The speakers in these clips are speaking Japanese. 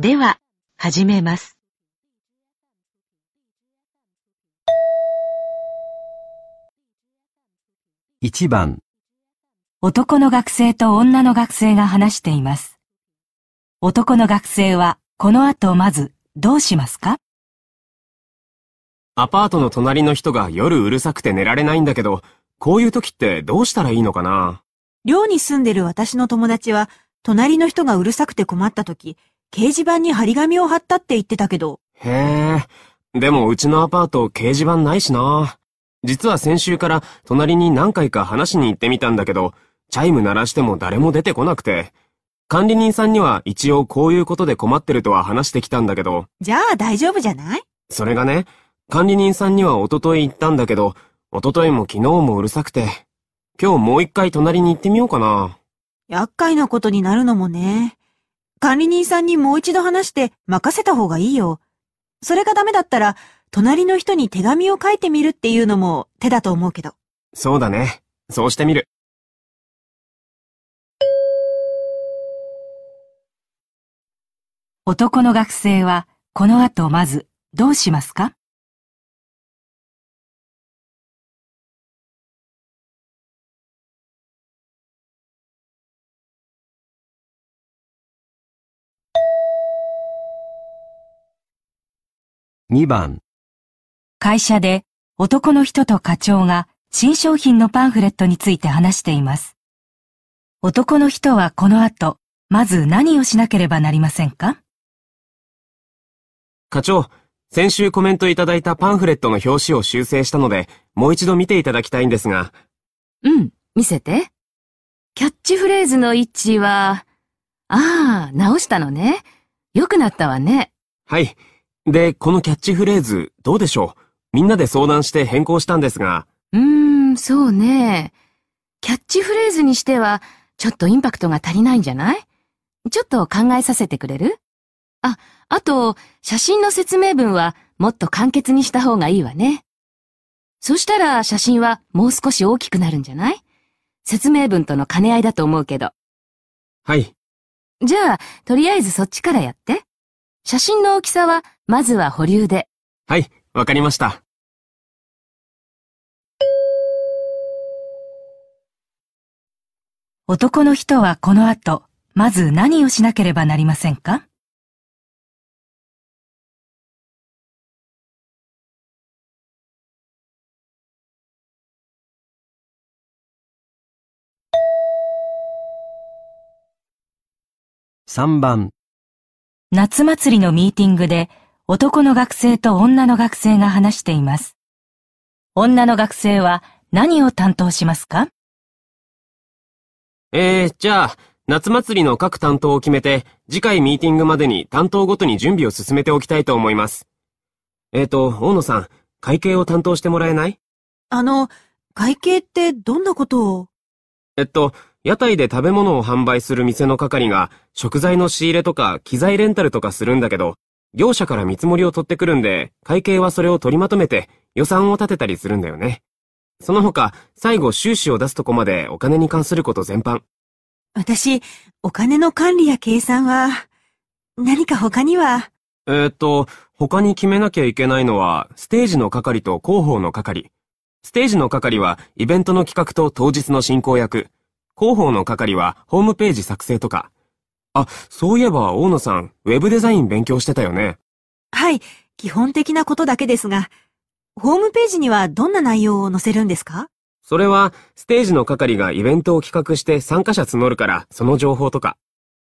では、始めます。1番、男の学生と女の学生が話しています。男の学生はこの後まずどうしますか？アパートの隣の人が夜うるさくて寝られないんだけど、こういう時ってどうしたらいいのかな？寮に住んでる私の友達は、隣の人がうるさくて困った時、掲示板に張り紙を貼ったって言ってたけど、へえ。でもうちのアパート掲示板ないしな。実は先週から隣に何回か話しに行ってみたんだけど、チャイム鳴らしても誰も出てこなくて。管理人さんには一応こういうことで困ってるとは話してきたんだけど、じゃあ大丈夫じゃない？それがね、管理人さんには一昨日行ったんだけど、一昨日も昨日もうるさくて、今日もう一回隣に行ってみようかな。厄介なことになるのもね。管理人さんにもう一度話して任せた方がいいよ。それがダメだったら、隣の人に手紙を書いてみるっていうのも手だと思うけど。そうだね。そうしてみる。男の学生はこの後まずどうしますか？2番、会社で男の人と課長が新商品のパンフレットについて話しています。男の人はこの後、まず何をしなければなりませんか？課長、先週コメントいただいたパンフレットの表紙を修正したので、もう一度見ていただきたいんですが、うん、見せて。キャッチフレーズの位置は、ああ、直したのね。良くなったわね。はい。で、このキャッチフレーズ、どうでしょう？みんなで相談して変更したんですが、うーん、そうね。キャッチフレーズにしては、ちょっとインパクトが足りないんじゃない？ちょっと考えさせてくれる？あ、あと、写真の説明文はもっと簡潔にした方がいいわね。そしたら写真はもう少し大きくなるんじゃない？説明文との兼ね合いだと思うけど。はい。じゃあ、とりあえずそっちからやって。写真の大きさは、まずは保留で。はい、わかりました。男の人はこの後、まず何をしなければなりませんか？3番、夏祭りのミーティングで男の学生と女の学生が話しています。女の学生は何を担当しますか？えー、じゃあ、夏祭りの各担当を決めて、次回ミーティングまでに担当ごとに準備を進めておきたいと思います。えーと、大野さん、会計を担当してもらえない？あの、会計ってどんなことを？えっと、屋台で食べ物を販売する店の係が、食材の仕入れとか機材レンタルとかするんだけど、業者から見積もりを取ってくるんで、会計はそれを取りまとめて予算を立てたりするんだよね。その他、最後収支を出すとこまでお金に関すること全般。私、お金の管理や計算は、何か他には、えーっと、他に決めなきゃいけないのは、ステージの係と広報の係。ステージの係は、イベントの企画と当日の進行役。広報の係は、ホームページ作成とか。あ、そういえば、大野さん、ウェブデザイン勉強してたよね。はい、基本的なことだけですが、ホームページにはどんな内容を載せるんですか？それは、ステージの係がイベントを企画して参加者募るから、その情報とか。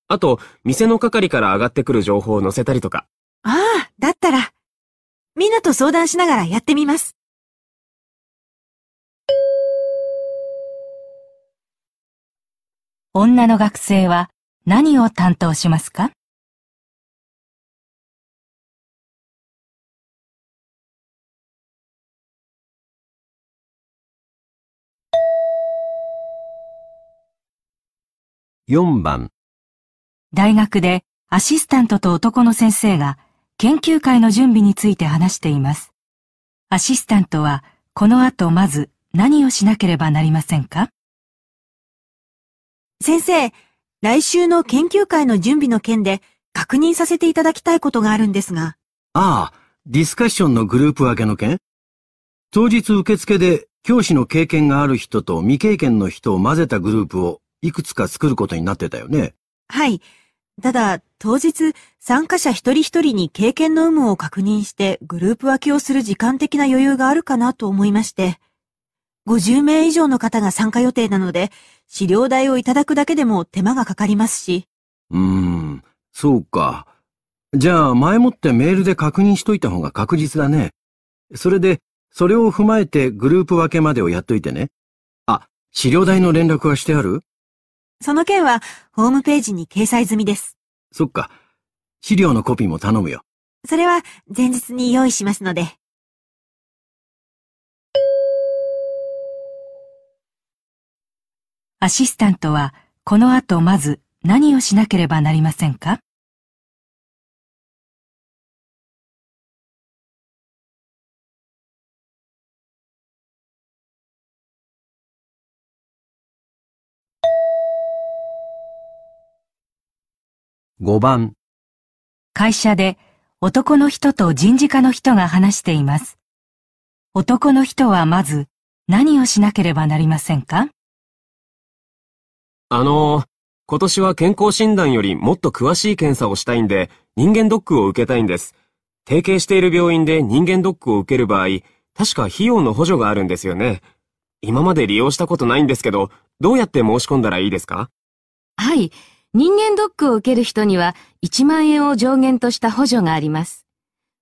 あと、店の係から上がってくる情報を載せたりとか。ああ、だったら、みんなと相談しながらやってみます。女の学生は何を担当しますか？4番、大学でアシスタントと男の先生が研究会の準備について話しています。アシスタントはこの後まず何をしなければなりませんか？先生、来週の研究会の準備の件で確認させていただきたいことがあるんですが。ああ、ディスカッションのグループ分けの件？当日受付で教師の経験がある人と未経験の人を混ぜたグループをいくつか作ることになってたよね。はい。ただ、当日、参加者一人一人に経験の有無を確認してグループ分けをする時間的な余裕があるかなと思いまして。50名以上の方が参加予定なので、資料代をいただくだけでも手間がかかりますし。うーん、そうか。じゃあ前もってメールで確認しといた方が確実だね。それで、それを踏まえてグループ分けまでをやっといてね。あ、資料代の連絡はしてある？その件は、ホームページに掲載済みです。そっか。資料のコピーも頼むよ。それは、前日に用意しますので。アシスタントは、この後まず何をしなければなりませんか？5番、会社で男の人と人事課の人が話しています。男の人はまず何をしなければなりませんか？あの、今年は健康診断よりもっと詳しい検査をしたいんで、人間ドックを受けたいんです。提携している病院で人間ドックを受ける場合、確か費用の補助があるんですよね。今まで利用したことないんですけど、どうやって申し込んだらいいですか？はい。人間ドックを受ける人には1万円を上限とした補助があります。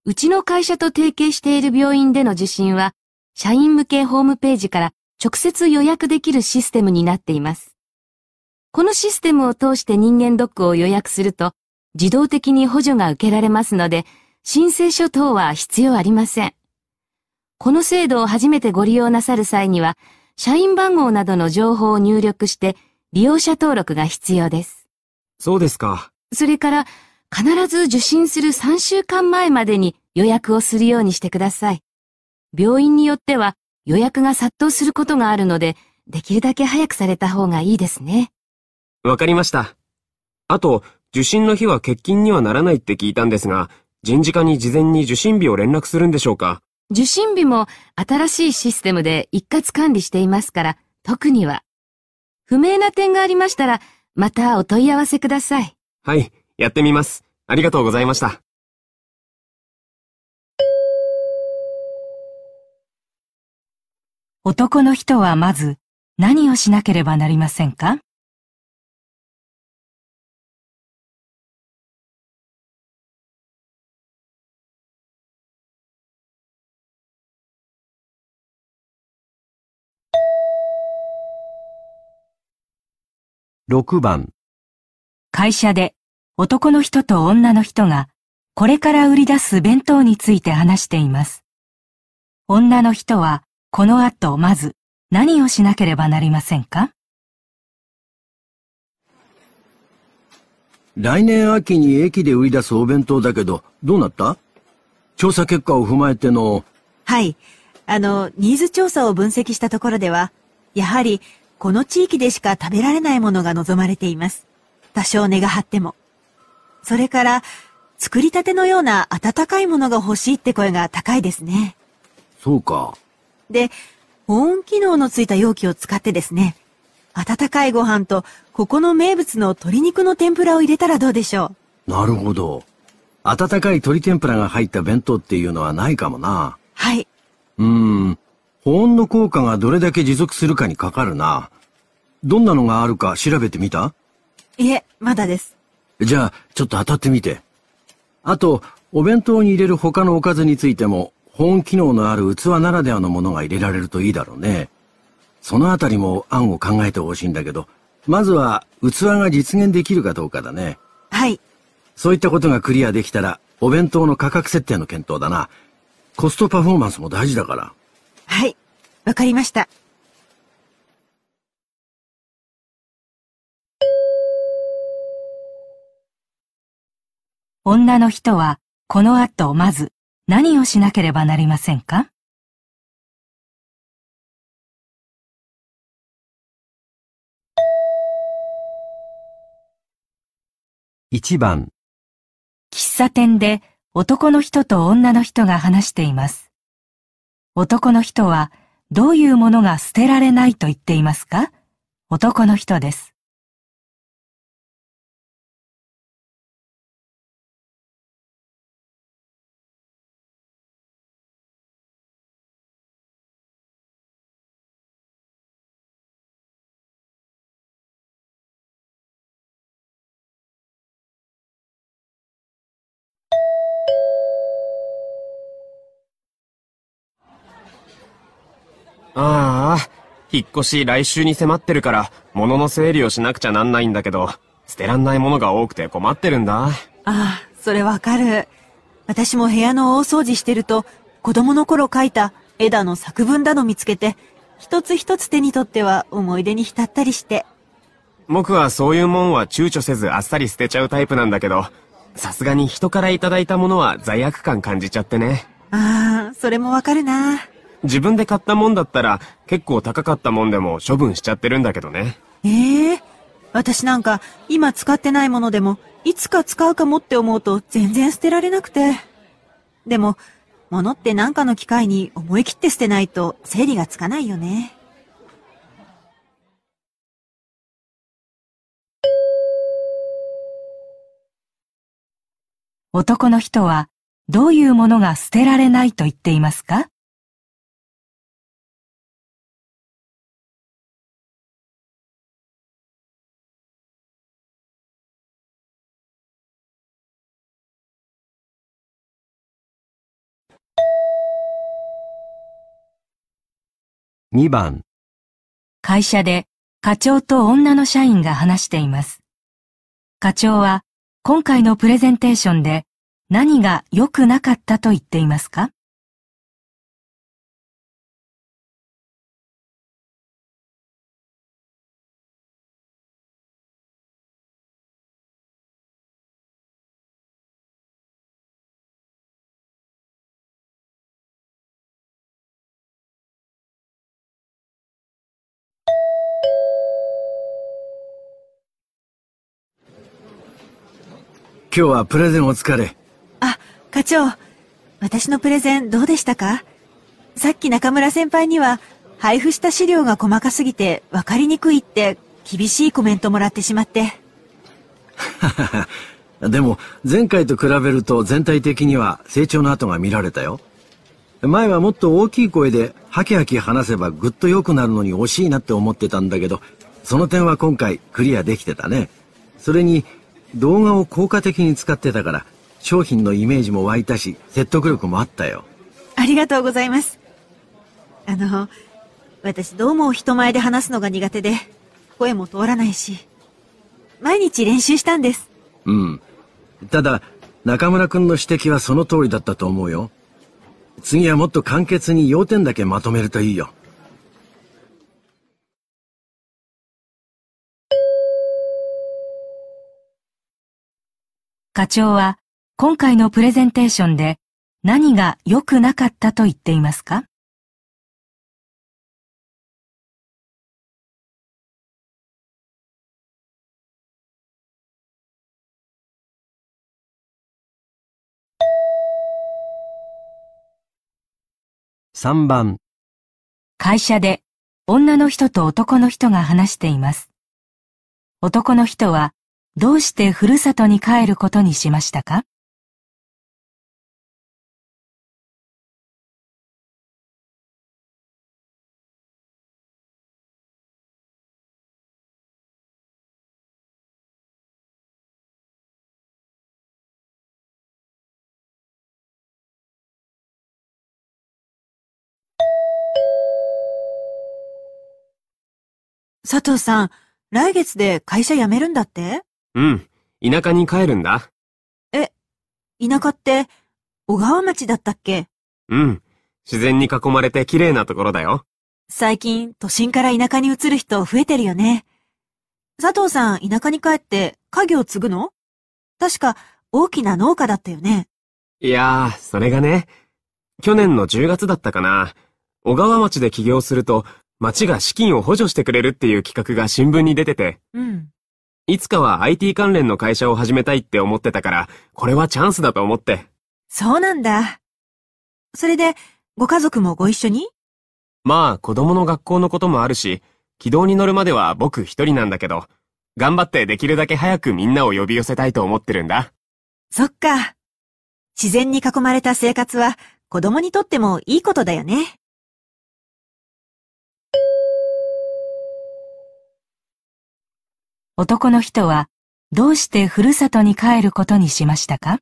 うちの会社と提携している病院での受診は、社員向けホームページから直接予約できるシステムになっています。このシステムを通して人間ドックを予約すると、自動的に補助が受けられますので、申請書等は必要ありません。この制度を初めてご利用なさる際には、社員番号などの情報を入力して、利用者登録が必要です。そうですか。それから、必ず受診する3週間前までに予約をするようにしてください。病院によっては予約が殺到することがあるので、できるだけ早くされた方がいいですね。わかりました。あと、受診の日は欠勤にはならないって聞いたんですが、人事課に事前に受診日を連絡するんでしょうか？受診日も新しいシステムで一括管理していますから、特には。不明な点がありましたら、またお問い合わせください。はい、やってみます。ありがとうございました。男の人はまず何をしなければなりませんか？6番、会社で男の人と女の人がこれから売り出す弁当について話しています。女の人はこの後まず何をしなければなりませんか？来年秋に駅で売り出すお弁当だけど、どうなった？調査結果を踏まえての、はい。あの、ニーズ調査を分析したところでは、やはり、この地域でしか食べられないものが望まれています。多少値が張っても。それから、作りたてのような温かいものが欲しいって声が高いですね。そうか。で、保温機能のついた容器を使ってですね、温かいご飯と、ここの名物の鶏肉の天ぷらを入れたらどうでしょなるほど。温かい鶏天ぷらが入った弁当っていうのはないかもな。うはい。うーん。保温の効果がどれだけ持続するかにかかるな。どんなのがあるか調べてみた？いえ、まだです。じゃあ、ちょっと当たってみて。あと、お弁当に入れる他のおかずについても、保温機能のある器ならではのものが入れられるといいだろうね。そのあたりも案を考えてほしいんだけど、まずは器が実現できるかどうかだね。はい。そういったことがクリアできたら、お弁当の価格設定の検討だな。コストパフォーマンスも大事だから。はい。わかりました。女の人はこの後まず何をしなければなりませんか？1番、茶店で男の人と女の人が話しています。男の人はどういうものが捨てられないと言っていますか？男の人です。ああ、引っ越し来週に迫ってるから、物の整理をしなくちゃなんないんだけど、捨てらんないものが多くて困ってるんだ。ああ、それわかる。私も部屋の大掃除してると、子供の頃描いた絵だの作文だの見つけて、一つ一つ手に取っては思い出に浸ったりして。僕はそういうもんは躊躇せずあっさり捨てちゃうタイプなんだけど、さすがに人からいただいたものは罪悪感感じちゃってね。ああ、それもわかるな。自分で買ったもんだったら結構高かったもんでも処分しちゃってるんだけどね。ええ？私なんか今使ってないものでもいつか使うかもって思うと全然捨てられなくて。でも、物って何かの機会に思い切って捨てないと整理がつかないよね。男の人はどういうものが捨てられないと言っていますか？2番、会社で課長と女の社員が話しています。課長は今回のプレゼンテーションで何が良くなかったと言っていますか？今日はプレゼンお疲れ。あ、課長。私のプレゼンどうでしたか？さっき中村先輩には配布した資料が細かすぎて分かりにくいって厳しいコメントもらってしまって。でも、前回と比べると全体的には成長の跡が見られたよ。前はもっと大きい声でハキハキ話せばぐっと良くなるのに惜しいなって思ってたんだけど、その点は今回クリアできてたね。それに、動画を効果的に使ってたから、商品のイメージも湧いたし、説得力もあったよ。ありがとうございます。あの、私どうも人前で話すのが苦手で、声も通らないし、毎日練習したんです。うん。ただ、中村くんの指摘はその通りだったと思うよ。次はもっと簡潔に要点だけまとめるといいよ。課長は今回のプレゼンテーションで何が良くなかったと言っていますか？3番、会社で女の人と男の人が話しています。男の人はどうしてふるさとに帰ることにしましたか？佐藤さん、来月で会社辞めるんだって？うん。田舎に帰るんだ。田舎って、小川町だったっけ？うん。自然に囲まれて綺麗なところだよ。最近、都心から田舎に移る人増えてるよね。佐藤さん、田舎に帰って家業を継ぐの？確か、大きな農家だったよね。いやー、それがね、去年の10月だったかな。小川町で起業すると、町が資金を補助してくれるっていう企画が新聞に出てて、うん。いつかは IT 関連の会社を始めたいって思ってたから、これはチャンスだと思って。そうなんだ。それで、ご家族もご一緒に？まあ、子供の学校のこともあるし、軌道に乗るまでは僕一人なんだけど、頑張ってできるだけ早くみんなを呼び寄せたいと思ってるんだ。そっか。自然に囲まれた生活は子供にとってもいいことだよね。男の人はどうしてふるさとに帰ることにしましたか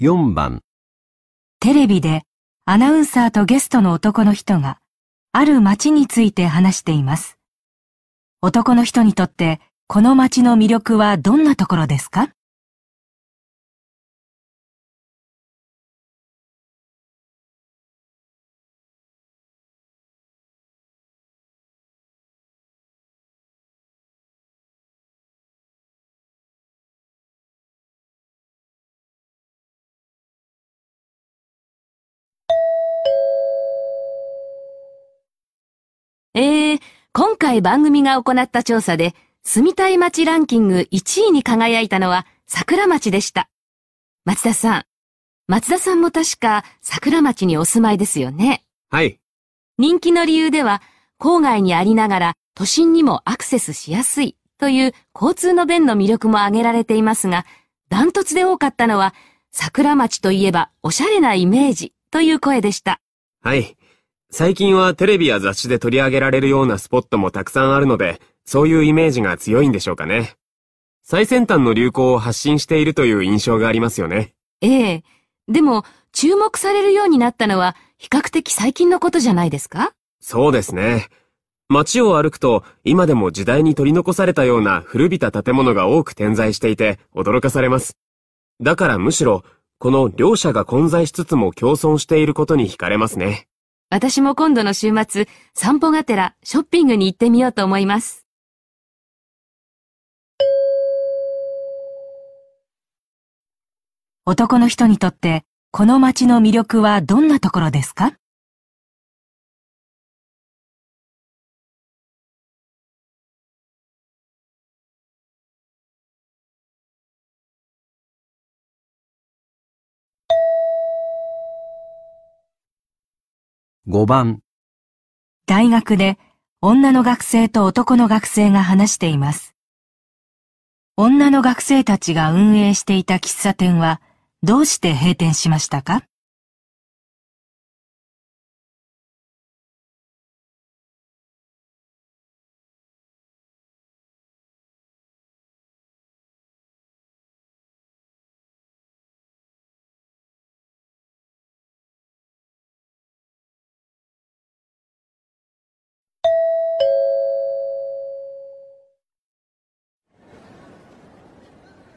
？4番、テレビでアナウンサーとゲストの男の人がある街について話しています。男の人にとってこの街の魅力はどんなところですか？えー、今回番組が行った調査で、住みたい街ランキング1位に輝いたのは桜町でした。松田さん。松田さんも確か桜町にお住まいですよね。はい。人気の理由では、郊外にありながら都心にもアクセスしやすいという交通の便の魅力も挙げられていますが、ダントツで多かったのは、桜町といえばおしゃれなイメージという声でした。はい。最近はテレビや雑誌で取り上げられるようなスポットもたくさんあるので、そういうイメージが強いんでしょうかね。最先端の流行を発信しているという印象がありますよね。ええ。でも、注目されるようになったのは比較的最近のことじゃないですか？そうですね。街を歩くと、今でも時代に取り残されたような古びた建物が多く点在していて、驚かされます。だからむしろ、この両者が混在しつつも共存していることに惹かれますね。私も今度の週末、散歩がてらショッピングに行ってみようと思います。男の人にとってこの街の魅力はどんなところですか？5番、大学で女の学生と男の学生が話しています。女の学生たちが運営していた喫茶店はどうして閉店しましたか？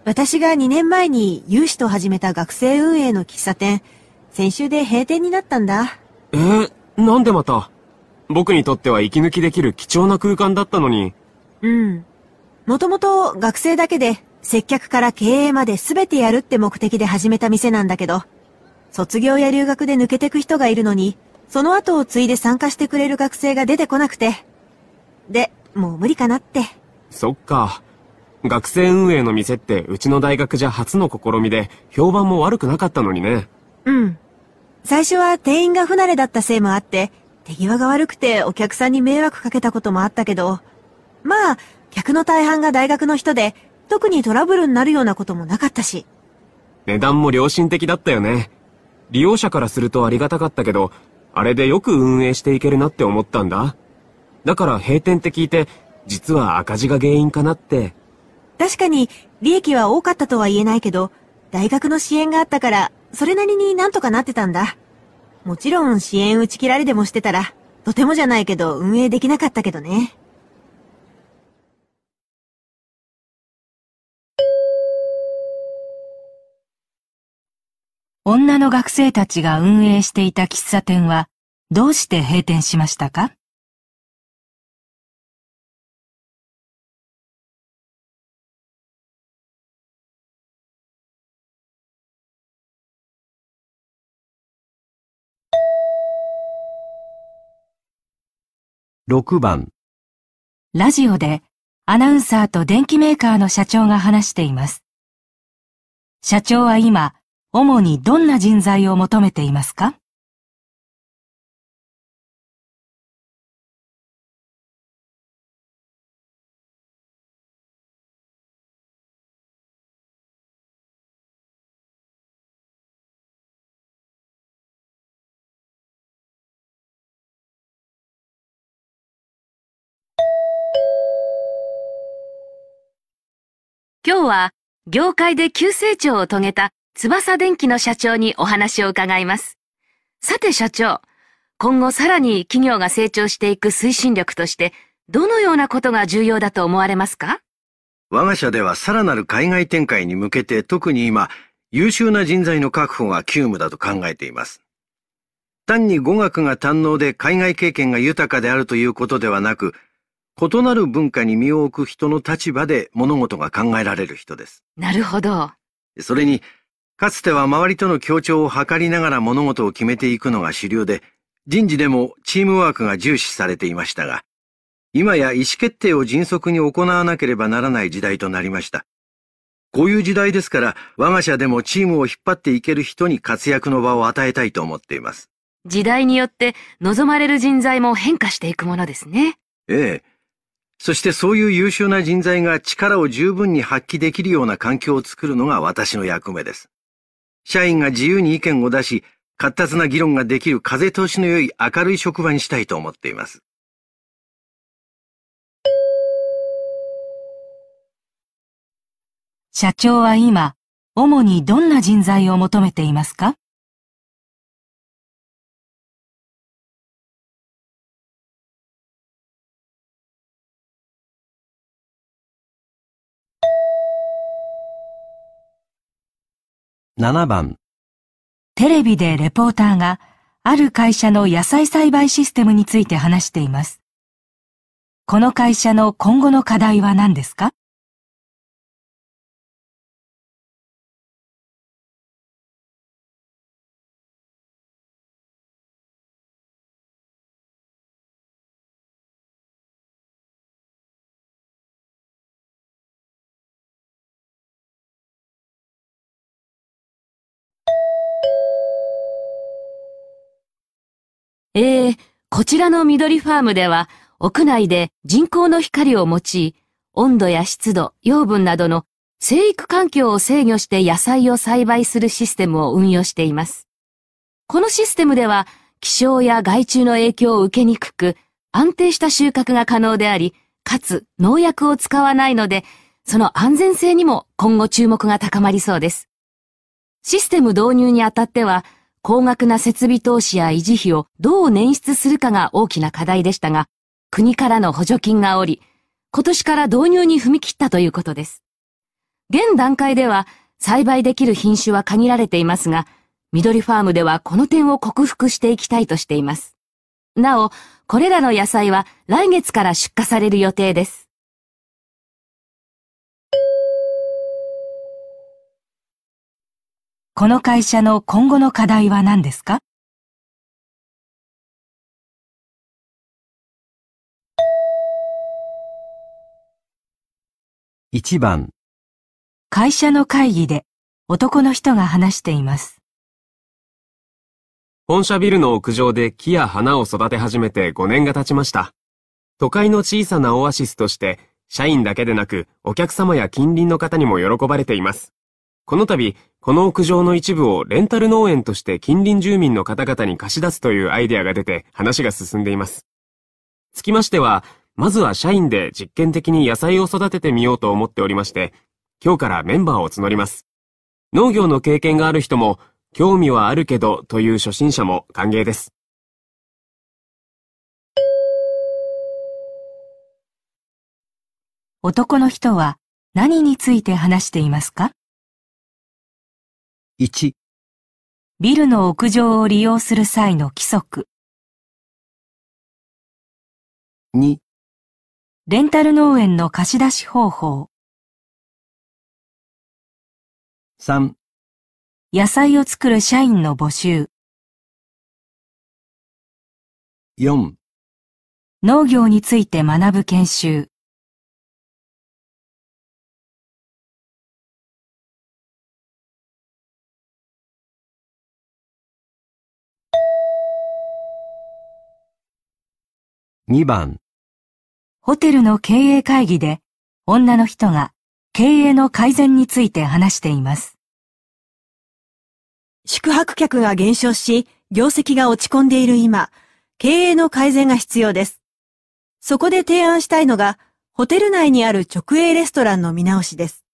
私が2年前に有志と始めた学生運営の喫茶店、先週で閉店になったんだ。えー、なんでまた？僕にとっては息抜きできる貴重な空間だったのに。うん。もともと学生だけで接客から経営まで全てやるって目的で始めた店なんだけど、卒業や留学で抜けてく人がいるのに、その後を継いで参加してくれる学生が出てこなくて。で、もう無理かなって。そっか。学生運営の店ってうちの大学じゃ初の試みで評判も悪くなかったのにね。うん。最初は店員が不慣れだったせいもあって、手際が悪くてお客さんに迷惑かけたこともあったけど、まあ、客の大半が大学の人で、特にトラブルになるようなこともなかったし。値段も良心的だったよね。利用者からするとありがたかったけど、あれでよく運営していけるなって思ったんだ。だから閉店って聞いて、実は赤字が原因かなって。確かに、利益は多かったとは言えないけど、大学の支援があったから、それなりになんとかなってたんだ。もちろん支援打ち切られでもしてたら、とてもじゃないけど運営できなかったけどね。女の学生たちが運営していた喫茶店はどうして閉店しましたか？6番、ラジオでアナウンサーと電機メーカーの社長が話しています。社長は今、主にどんな人材を求めていますか？今日は業界で急成長を遂げた翼電機の社長にお話を伺います。さて社長、今後さらに企業が成長していく推進力として、どのようなことが重要だと思われますか？我が社ではさらなる海外展開に向けて特に今、優秀な人材の確保が急務だと考えています。単に語学が堪能で海外経験が豊かであるということではなく、異なる文化に身を置く人の立場で物事が考えられる人です。なるほど。それに、かつては周りとの協調を図りながら物事を決めていくのが主流で、人事でもチームワークが重視されていましたが、今や意思決定を迅速に行わなければならない時代となりました。こういう時代ですから、我が社でもチームを引っ張っていける人に活躍の場を与えたいと思っています。時代によって望まれる人材も変化していくものですね。ええ。そしてそういう優秀な人材が力を十分に発揮できるような環境を作るのが私の役目です。社員が自由に意見を出し、活発な議論ができる風通しの良い明るい職場にしたいと思っています。社長は今、主にどんな人材を求めていますか？7番、テレビでレポーターがある会社の野菜栽培システムについて話しています。この会社の今後の課題は何ですか？ええこちらの緑ファームでは、屋内で人工の光を用い、温度や湿度、養分などの生育環境を制御して野菜を栽培するシステムを運用しています。このシステムでは、気象や害虫の影響を受けにくく、安定した収穫が可能であり、かつ農薬を使わないので、その安全性にも今後注目が高まりそうです。システム導入にあたっては、高額な設備投資や維持費をどう捻出するかが大きな課題でしたが、国からの補助金がおり、今年から導入に踏み切ったということです。現段階では栽培できる品種は限られていますが、緑ファームではこの点を克服していきたいとしています。なお、これらの野菜は来月から出荷される予定です。この会社の今後の課題は何ですか？1番、会社の会議で男の人が話しています。本社ビルの屋上で木や花を育て始めて5年が経ちました。都会の小さなオアシスとして、社員だけでなくお客様や近隣の方にも喜ばれています。この度、この屋上の一部をレンタル農園として近隣住民の方々に貸し出すというアイデアが出て話が進んでいます。つきましては、まずは社員で実験的に野菜を育ててみようと思っておりまして、今日からメンバーを募ります。農業の経験がある人も、興味はあるけどという初心者も歓迎です。男の人は何について話していますか？1、ビルの屋上を利用する際の規則、2、レンタル農園の貸し出し方法、3、野菜を作る社員の募集、4農業について学ぶ研修。2番、ホテルの経営会議で女の人が経営の改善について話しています。宿泊客が減少し、業績が落ち込んでいる今、経営の改善が必要です。そこで提案したいのが、ホテル内にある直営レストランの見直しです。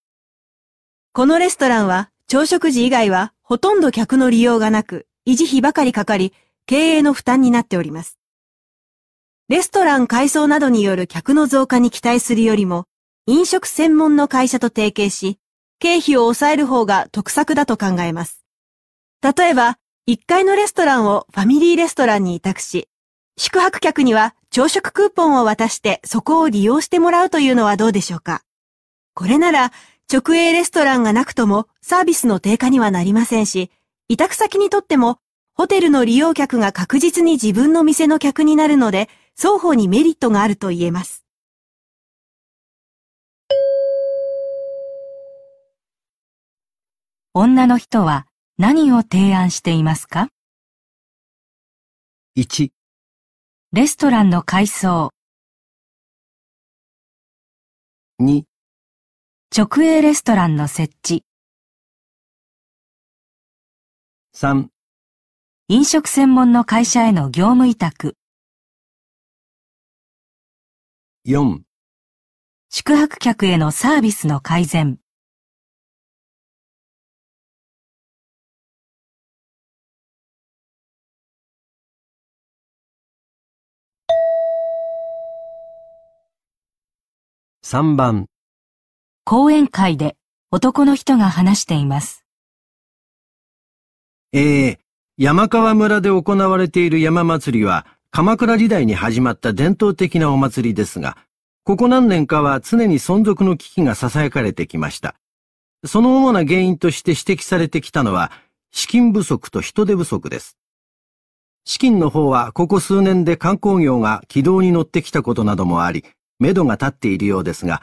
このレストランは、朝食時以外はほとんど客の利用がなく、維持費ばかりかかり、経営の負担になっております。レストラン改装などによる客の増加に期待するよりも、飲食専門の会社と提携し、経費を抑える方が得策だと考えます。例えば、1階のレストランをファミリーレストランに委託し、宿泊客には朝食クーポンを渡してそこを利用してもらうというのはどうでしょうか。これなら、直営レストランがなくともサービスの低下にはなりませんし、委託先にとっても、ホテルの利用客が確実に自分の店の客になるので、双方にメリットがあると言えます。女の人は何を提案していますか？1、レストランの改装、2、直営レストランの設置、3、飲食専門の会社への業務委託、4、宿泊客へのサービスの改善。3番、講演会で男の人が話しています。ええ山川村で行われている山祭りは、鎌倉時代に始まった伝統的なお祭りですが、ここ何年かは常に存続の危機が囁かれてきました。その主な原因として指摘されてきたのは、資金不足と人手不足です。資金の方はここ数年で観光業が軌道に乗ってきたことなどもあり、目処が立っているようですが、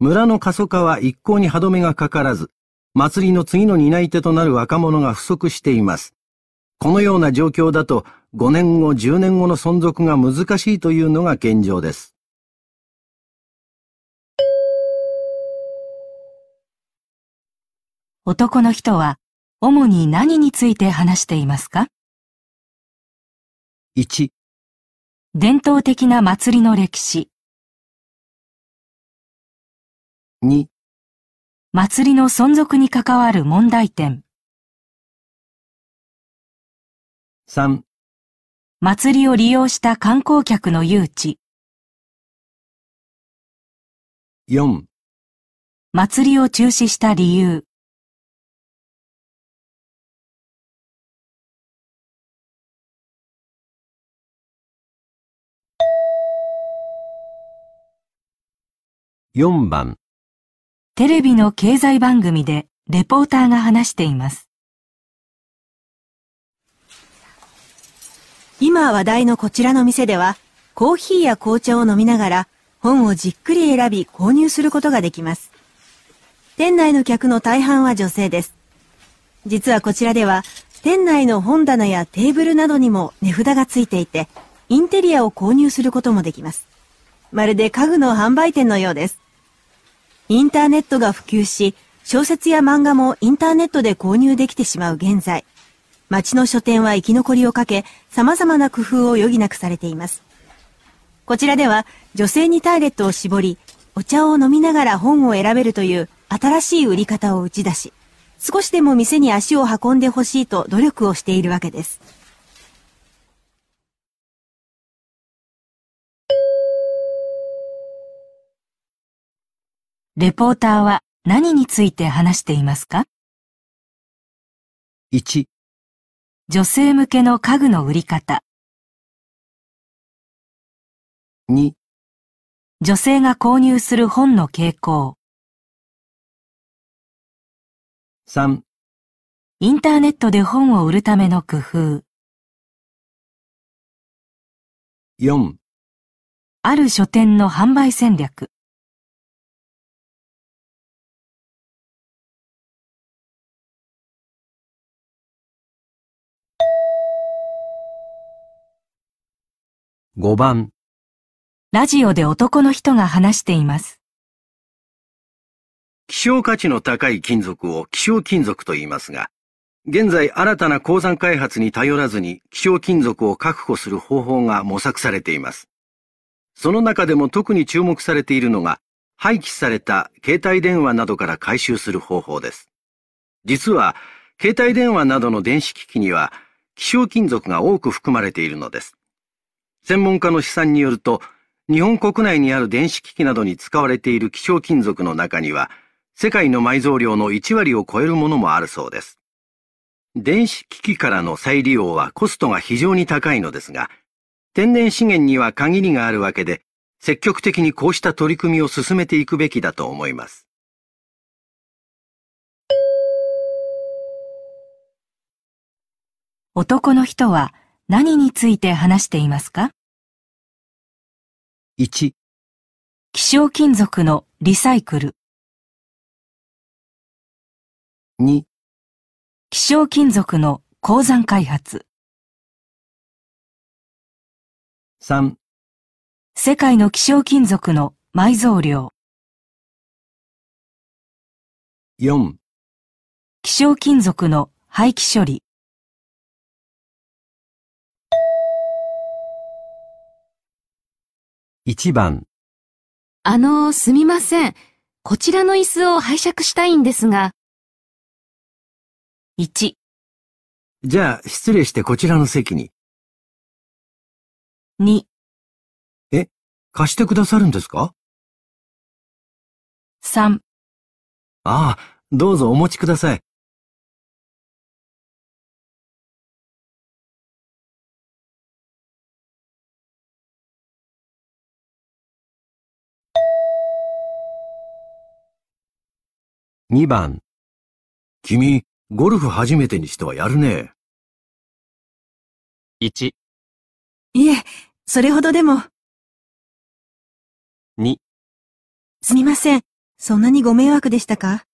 村の過疎化は一向に歯止めがかからず、祭りの次の担い手となる若者が不足しています。このような状況だと5年後、10年後の存続が難しいというのが現状です。男の人は主に何について話していますか？1、伝統的な祭りの歴史、2、祭りの存続に関わる問題点、3、祭りを利用した観光客の誘致、4、祭りを中止した理由、4番、テレビの経済番組でレポーターが話しています。今話題のこちらの店では、コーヒーや紅茶を飲みながら本をじっくり選び購入することができます。店内の客の大半は女性です。実はこちらでは、店内の本棚やテーブルなどにも値札がついていて、インテリアを購入することもできます。まるで家具の販売店のようです。インターネットが普及し、小説や漫画もインターネットで購入できてしまう現在、町の書店は生き残りをかけ、様々な工夫を余儀なくされています。こちらでは、女性にターゲットを絞り、お茶を飲みながら本を選べるという新しい売り方を打ち出し、少しでも店に足を運んでほしいと努力をしているわけです。レポーターは何について話していますか？1、女性向けの家具の売り方、2、女性が購入する本の傾向、3、インターネットで本を売るための工夫、4ある書店の販売戦略。5番、ラジオで男の人が話しています。希少価値の高い金属を希少金属と言いますが、現在新たな鉱山開発に頼らずに希少金属を確保する方法が模索されています。その中でも特に注目されているのが、廃棄された携帯電話などから回収する方法です。実は、携帯電話などの電子機器には希少金属が多く含まれているのです。専門家の試算によると、日本国内にある電子機器などに使われている希少金属の中には、世界の埋蔵量の1割を超えるものもあるそうです。電子機器からの再利用はコストが非常に高いのですが、天然資源には限りがあるわけで、積極的にこうした取り組みを進めていくべきだと思います。男の人は何について話していますか？1、希少金属のリサイクル。2、希少金属の鉱山開発。3、世界の希少金属の埋蔵量。4、希少金属の廃棄処理。1番、あの、すみません。こちらの椅子を拝借したいんですが、1、じゃあ失礼してこちらの席に。2、貸してくださるんですか？3、ああ、どうぞお持ちください。2番。君、ゴルフ初めてにしてはやるね。1、いえ、それほどでも。2、すみません。そんなにご迷惑でしたか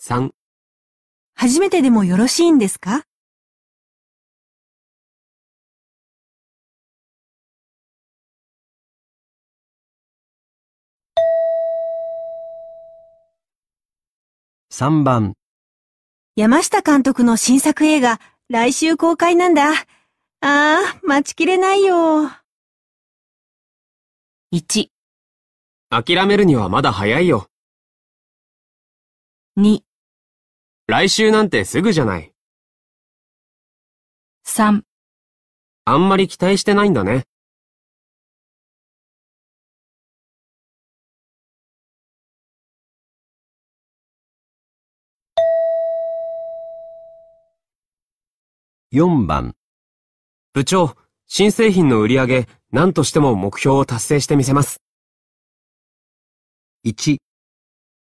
？3、初めてでもよろしいんですか？3番。山下監督の新作映画、来週公開なんだ。ああ、待ちきれないよ。1、諦めるにはまだ早いよ。2、来週なんてすぐじゃない。3、あんまり期待してないんだね。4番。部長、新製品の売り上げ、何としても目標を達成してみせます。1、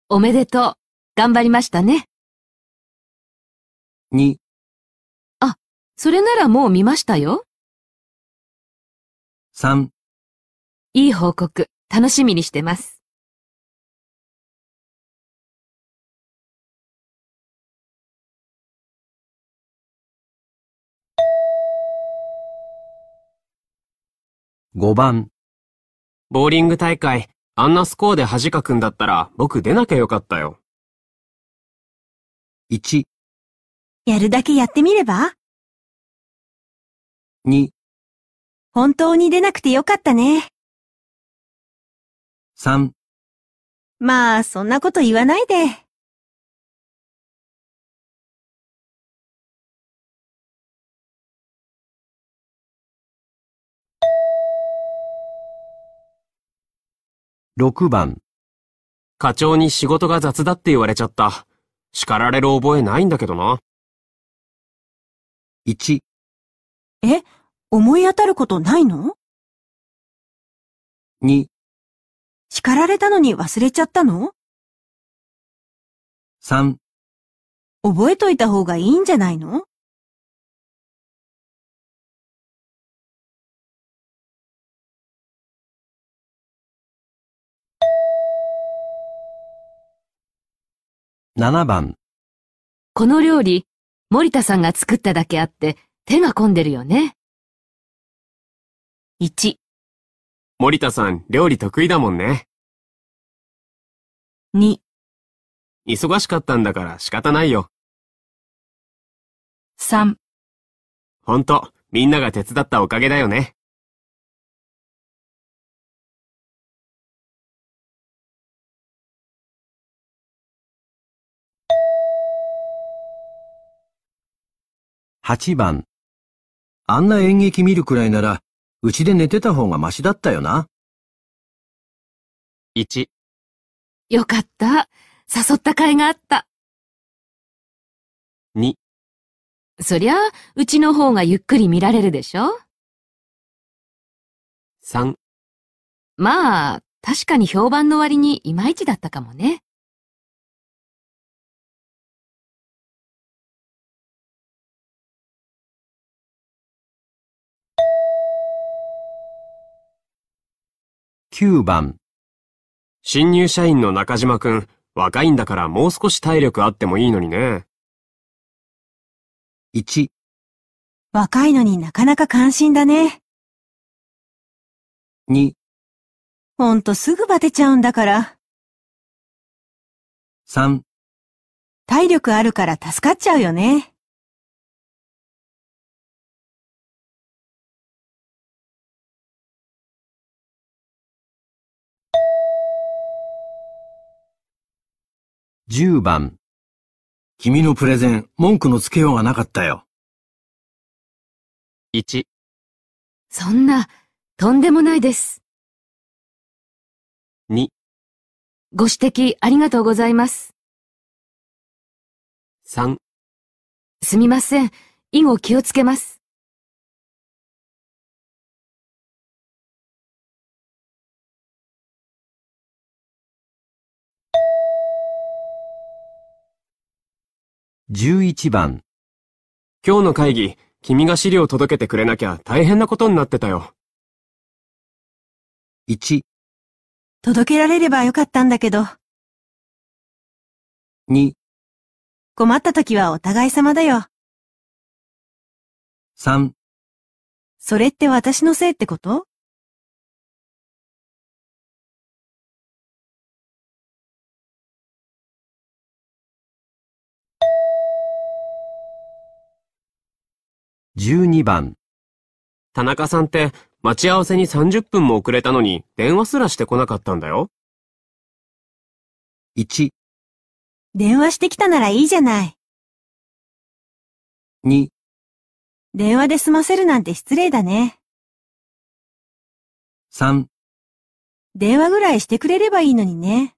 おめでとう。頑張りましたね。2、それならもう見ましたよ。3、いい報告、楽しみにしてます。5番。ボーリング大会、あんなスコアで恥かくんだったら僕出なきゃよかったよ。1、やるだけやってみれば？2、本当に出なくてよかったね。3、まあ、そんなこと言わないで。6番。課長に仕事が雑だって言われちゃった。叱られる覚えないんだけどな。1、思い当たることないの？2、叱られたのに忘れちゃったの？3覚えといた方がいいんじゃないの？7番、この料理、森田さんが作っただけあって手が込んでるよね。1、森田さん、料理得意だもんね。2、忙しかったんだから仕方ないよ。3、ほんと、みんなが手伝ったおかげだよね。8番。あんな演劇見るくらいなら、うちで寝てた方がマシだったよな。1、よかった。誘った甲斐があった。2、そりゃ、うちの方がゆっくり見られるでしょ？3、まあ、確かに評判の割にいまいちだったかもね。9番。新入社員の中島くん、若いんだからもう少し体力あってもいいのにね。1、若いのになかなか関心だね。2、ほんとすぐバテちゃうんだから。3、体力あるから助かっちゃうよね。10番。君のプレゼン、文句のつけようがなかったよ。1、そんな、とんでもないです。2、ご指摘ありがとうございます。3、すみません。以後気をつけます。11番。今日の会議、君が資料届けてくれなきゃ大変なことになってたよ。1、届けられればよかったんだけど、2、困った時はお互い様だよ。3、それって私のせいってこと？12番。田中さんって、待ち合わせに30分も遅れたのに、電話すらしてこなかったんだよ。1、電話してきたならいいじゃない。2、電話で済ませるなんて失礼だね。3、電話ぐらいしてくれればいいのにね。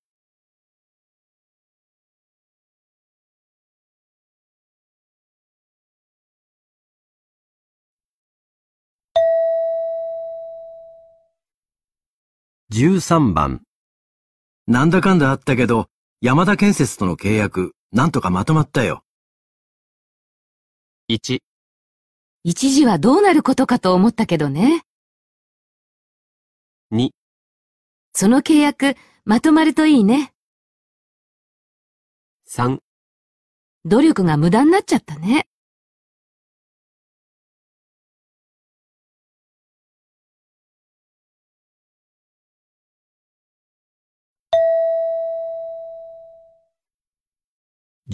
13番。なんだかんだあったけど、山田建設との契約、なんとかまとまったよ。1、一時はどうなることかと思ったけどね。2、その契約、まとまるといいね。3、努力が無駄になっちゃったね。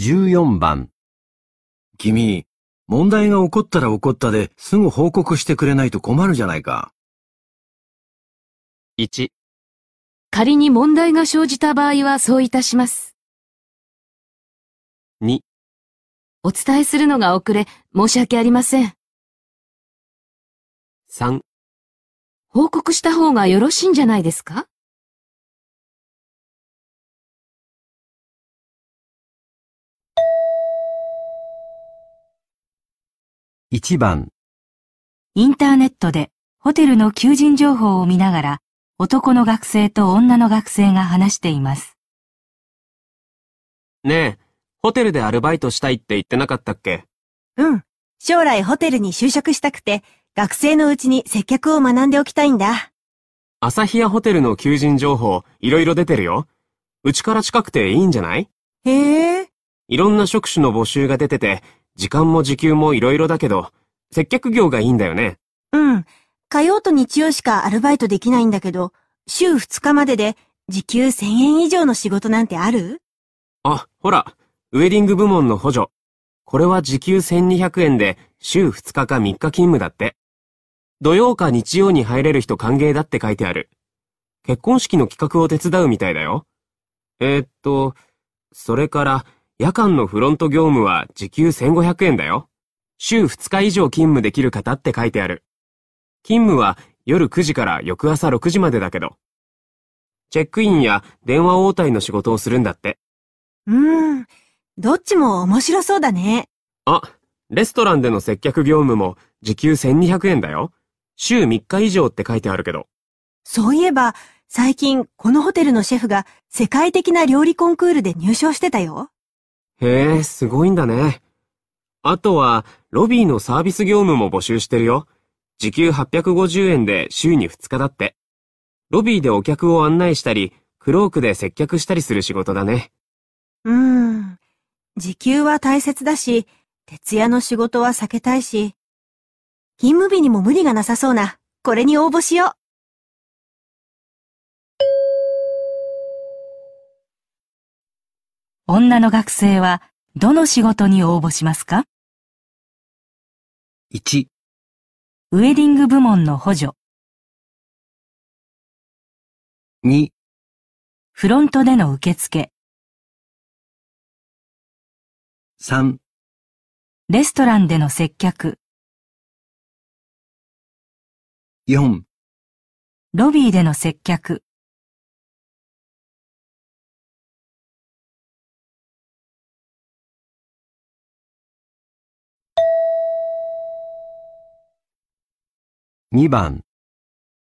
14番。君、問題が起こったら起こったですぐ報告してくれないと困るじゃないか。1、仮に問題が生じた場合はそういたします。2、お伝えするのが遅れ、申し訳ありません。3、報告した方がよろしいんじゃないですか？1番。インターネットでホテルの求人情報を見ながら男の学生と女の学生が話しています。ねえ、ホテルでアルバイトしたいって言ってなかったっけ？うん。将来ホテルに就職したくて、学生のうちに接客を学んでおきたいんだ。朝日屋ホテルの求人情報、いろいろ出てるよ。うちから近くていいんじゃない？へえ、いろんな職種の募集が出てて、時間も時給もいろいろだけど、接客業がいいんだよね。うん。火曜と日曜しかアルバイトできないんだけど、週2日までで時給1000円以上の仕事なんてある？あ、ほら、ウェディング部門の補助。これは時給1200円で週2日か3日勤務だって。土曜か日曜に入れる人歓迎だって書いてある。結婚式の企画を手伝うみたいだよ。えーっと、それから夜間のフロント業務は時給1500円だよ。週2日以上勤務できる方って書いてある。勤務は夜9時から翌朝6時までだけど。チェックインや電話応対の仕事をするんだって。うーん。どっちも面白そうだね。あ、レストランでの接客業務も時給1200円だよ。週3日以上って書いてあるけど。そういえば、最近このホテルのシェフが世界的な料理コンクールで入賞してたよ。へえ、すごいんだね。あとは、ロビーのサービス業務も募集してるよ。時給850円で週に2日だって。ロビーでお客を案内したり、クロークで接客したりする仕事だね。うーん。時給は大切だし、徹夜の仕事は避けたいし、勤務日にも無理がなさそうな、これに応募しよう。女の学生はどの仕事に応募しますか？1、ウェディング部門の補助、2、フロントでの受付、3、レストランでの接客、4、ロビーでの接客、2番、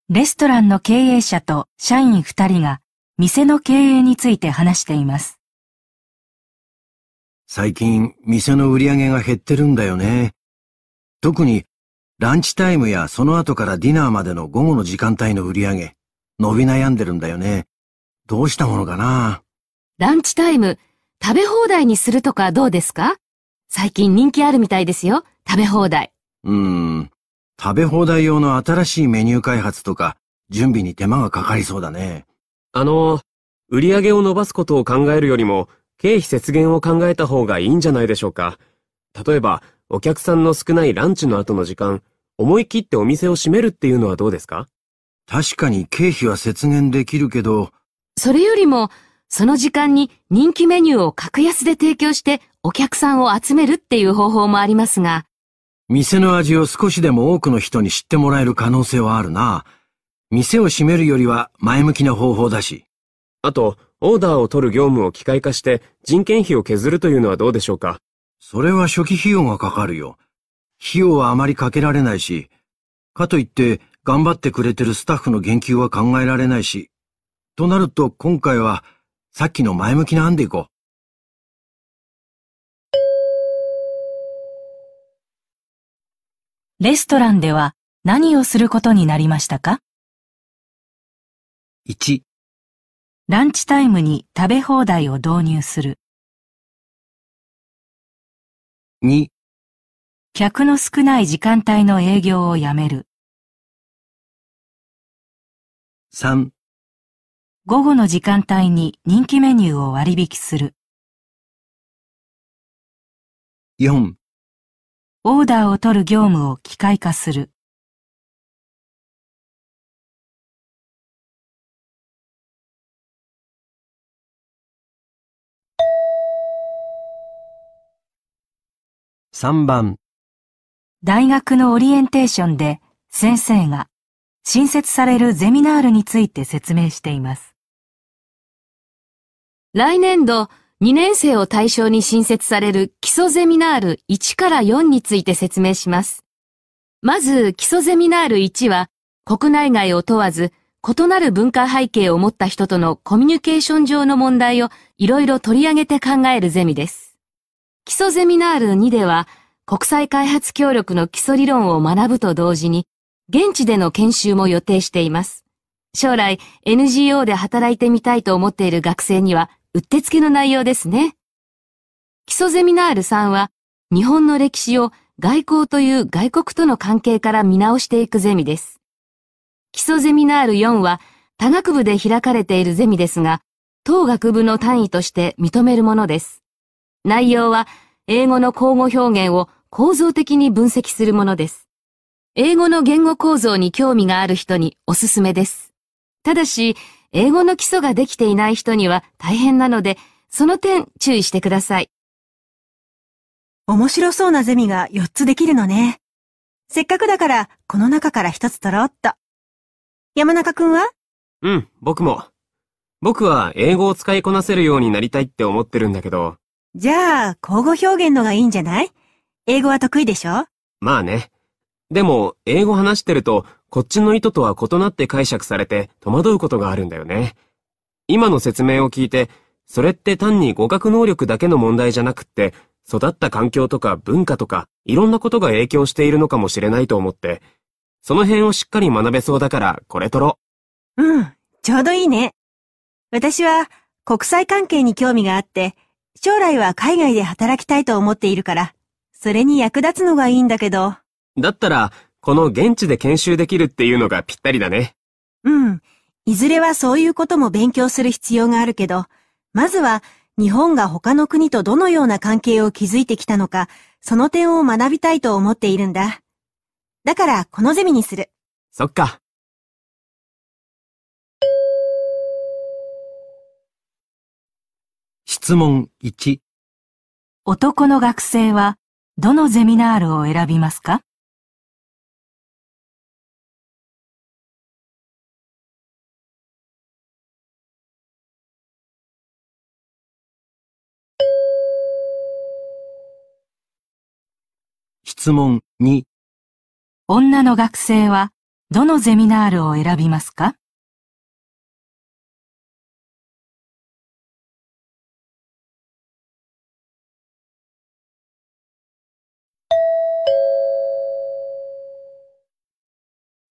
レストランの経営者と社員2人が店の経営について話しています。最近店の売り上げが減ってるんだよね。特にランチタイムやその後からディナーまでの午後の時間帯の売り上げ、伸び悩んでるんだよね。どうしたものかな？ランチタイム、食べ放題にするとかどうですか？最近人気あるみたいですよ。食べ放題。うーん。食べ放題用の新しいメニュー開発とか、準備に手間がかかりそうだね。あの、売り上げを伸ばすことを考えるよりも、経費節減を考えた方がいいんじゃないでしょうか。例えば、お客さんの少ないランチの後の時間、思い切ってお店を閉めるっていうのはどうですか？確かに経費は節減できるけど、それよりも、その時間に人気メニューを格安で提供してお客さんを集めるっていう方法もありますが、店の味を少しでも多くの人に知ってもらえる可能性はあるな。店を閉めるよりは前向きな方法だし。あと、オーダーを取る業務を機械化して人件費を削るというのはどうでしょうか？それは初期費用がかかるよ。費用はあまりかけられないし、かといって頑張ってくれてるスタッフの言及は考えられないし。となると今回はさっきの前向きな案でいこう。レストランでは何をすることになりましたか？1、ランチタイムに食べ放題を導入する。2、客の少ない時間帯の営業をやめる。3、午後の時間帯に人気メニューを割引する。4、オーダーを取る業務を機械化する。3番、大学のオリエンテーションで先生が新設されるゼミナールについて説明しています。来年度2年生を対象に新設される基礎ゼミナール1から4について説明します。まず基礎ゼミナール1は国内外を問わず異なる文化背景を持った人とのコミュニケーション上の問題をいろいろ取り上げて考えるゼミです。基礎ゼミナール2では国際開発協力の基礎理論を学ぶと同時に現地での研修も予定しています。将来 NGO で働いてみたいと思っている学生にはうってつけの内容ですね。基礎ゼミナール3は、日本の歴史を外交という外国との関係から見直していくゼミです。基礎ゼミナール4は、多学部で開かれているゼミですが、当学部の単位として認めるものです。内容は、英語の交互表現を構造的に分析するものです。英語の言語構造に興味がある人におすすめです。ただし、英語の基礎ができていない人には大変なので、その点注意してください。面白そうなゼミが4つできるのね。せっかくだから、この中から1つ取ろうっと。山中くんは？うん、僕も。僕は英語を使いこなせるようになりたいって思ってるんだけど。じゃあ、交互表現のがいいんじゃない？英語は得意でしょ？まあね。でも、英語話してると、こっちの意図とは異なって解釈されて戸惑うことがあるんだよね。今の説明を聞いて、それって単に語学能力だけの問題じゃなくって、育った環境とか文化とか、いろんなことが影響しているのかもしれないと思って、その辺をしっかり学べそうだから、これ取ろう。うん、ちょうどいいね。私は、国際関係に興味があって、将来は海外で働きたいと思っているから、それに役立つのがいいんだけど。だったら、この現地で研修できるっていうのがぴったりだね。うん。いずれはそういうことも勉強する必要があるけど、まずは日本が他の国とどのような関係を築いてきたのか、その点を学びたいと思っているんだ。だから、このゼミにする。そっか。質問1。男の学生は、どのゼミナールを選びますか？質問2女の学生はどのゼミナールを選びますか？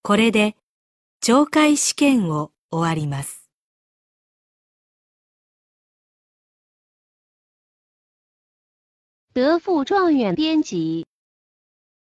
これで懲戒試験を終わります。德富状元编辑